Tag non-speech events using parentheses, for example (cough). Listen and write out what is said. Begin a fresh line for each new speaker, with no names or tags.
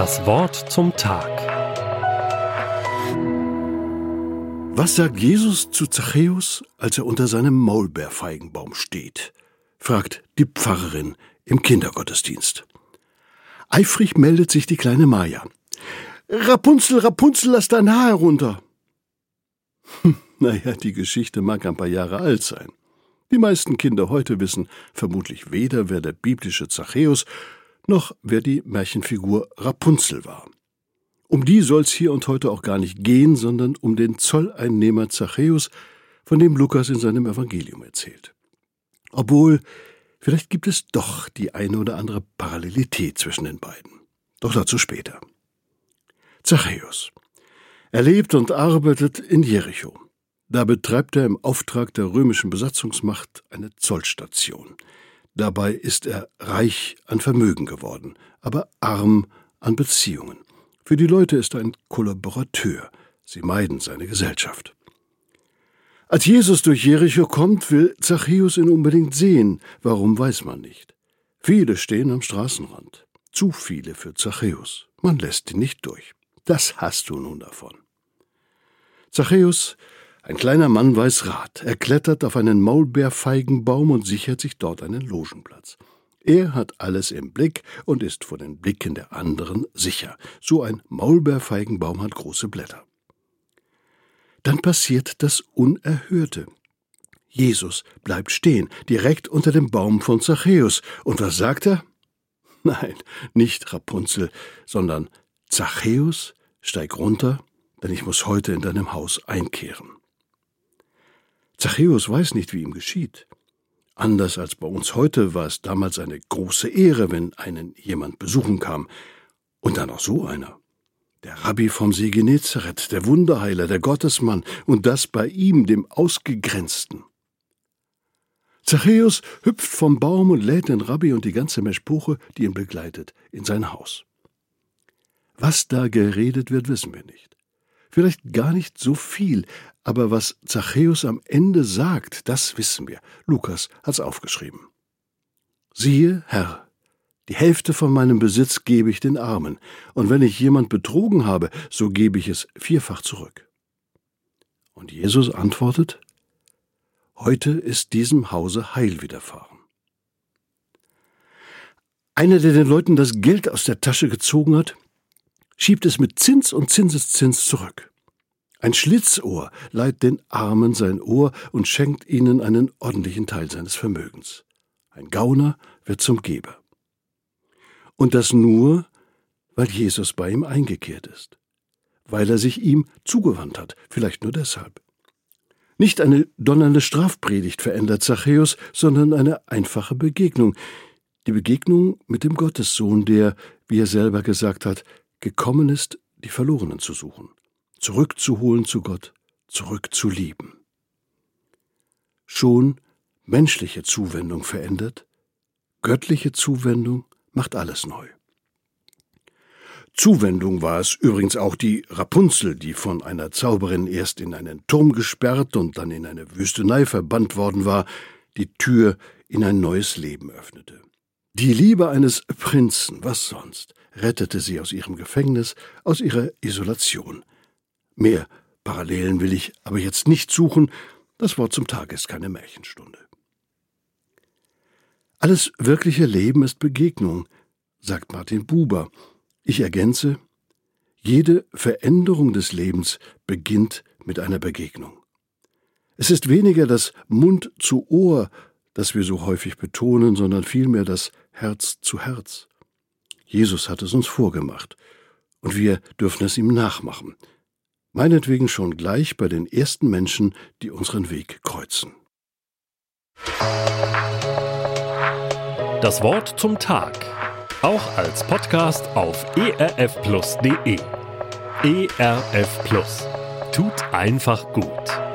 Das Wort zum Tag.
Was sagt Jesus zu Zachäus, als er unter seinem Maulbeerfeigenbaum steht? fragt die Pfarrerin im Kindergottesdienst. Eifrig meldet sich die kleine Maja. Rapunzel, Rapunzel, lass dein Haar herunter. Hm, naja, die Geschichte mag ein paar Jahre alt sein. Die meisten Kinder heute wissen vermutlich weder, wer der biblische Zachäus noch wer die Märchenfigur Rapunzel war. Um die soll's hier und heute auch gar nicht gehen, sondern um den Zolleinnehmer Zachäus, von dem Lukas in seinem Evangelium erzählt. Obwohl, vielleicht gibt es doch die eine oder andere Parallelität zwischen den beiden. Doch dazu später. Zachäus. Er lebt und arbeitet in Jericho. Da betreibt er im Auftrag der römischen Besatzungsmacht eine Zollstation. Dabei ist er reich an Vermögen geworden, aber arm an Beziehungen. Für die Leute ist er ein Kollaborateur. Sie meiden seine Gesellschaft. Als Jesus durch Jericho kommt, will Zachäus ihn unbedingt sehen. Warum weiß man nicht. Viele stehen am Straßenrand. Zu viele für Zachäus. Man lässt ihn nicht durch. Das hast du nun davon. Zachäus ein kleiner Mann weiß Rat. Er klettert auf einen Maulbeerfeigenbaum und sichert sich dort einen Logenplatz. Er hat alles im Blick und ist vor den Blicken der anderen sicher. So ein Maulbeerfeigenbaum hat große Blätter. Dann passiert das Unerhörte. Jesus bleibt stehen, direkt unter dem Baum von Zachäus. Und was sagt er? (laughs) Nein, nicht Rapunzel, sondern Zachäus, steig runter, denn ich muss heute in deinem Haus einkehren. Zachäus weiß nicht, wie ihm geschieht. Anders als bei uns heute war es damals eine große Ehre, wenn einen jemand besuchen kam. Und dann auch so einer. Der Rabbi vom See Genezareth, der Wunderheiler, der Gottesmann, und das bei ihm, dem Ausgegrenzten. Zachäus hüpft vom Baum und lädt den Rabbi und die ganze Meschpuche, die ihn begleitet, in sein Haus. Was da geredet wird, wissen wir nicht. Vielleicht gar nicht so viel, aber was Zachäus am Ende sagt, das wissen wir. Lukas hat's aufgeschrieben. Siehe, Herr, die Hälfte von meinem Besitz gebe ich den Armen, und wenn ich jemand betrogen habe, so gebe ich es vierfach zurück. Und Jesus antwortet, Heute ist diesem Hause Heil widerfahren. Einer, der den Leuten das Geld aus der Tasche gezogen hat, schiebt es mit Zins und Zinseszins zurück. Ein Schlitzohr leiht den Armen sein Ohr und schenkt ihnen einen ordentlichen Teil seines Vermögens. Ein Gauner wird zum Geber. Und das nur, weil Jesus bei ihm eingekehrt ist, weil er sich ihm zugewandt hat, vielleicht nur deshalb. Nicht eine donnernde Strafpredigt verändert Zachäus, sondern eine einfache Begegnung, die Begegnung mit dem Gottessohn, der, wie er selber gesagt hat, gekommen ist, die Verlorenen zu suchen zurückzuholen zu Gott, zurückzulieben. Schon menschliche Zuwendung verändert, göttliche Zuwendung macht alles neu. Zuwendung war es übrigens auch die Rapunzel, die von einer Zauberin erst in einen Turm gesperrt und dann in eine Wüstenei verbannt worden war, die Tür in ein neues Leben öffnete. Die Liebe eines Prinzen, was sonst, rettete sie aus ihrem Gefängnis, aus ihrer Isolation. Mehr Parallelen will ich aber jetzt nicht suchen, das Wort zum Tag ist keine Märchenstunde. Alles wirkliche Leben ist Begegnung, sagt Martin Buber. Ich ergänze, jede Veränderung des Lebens beginnt mit einer Begegnung. Es ist weniger das Mund zu Ohr, das wir so häufig betonen, sondern vielmehr das Herz zu Herz. Jesus hat es uns vorgemacht, und wir dürfen es ihm nachmachen meinetwegen schon gleich bei den ersten Menschen, die unseren Weg kreuzen.
Das Wort zum Tag, auch als Podcast auf erfplus.de. ERF Plus tut einfach gut.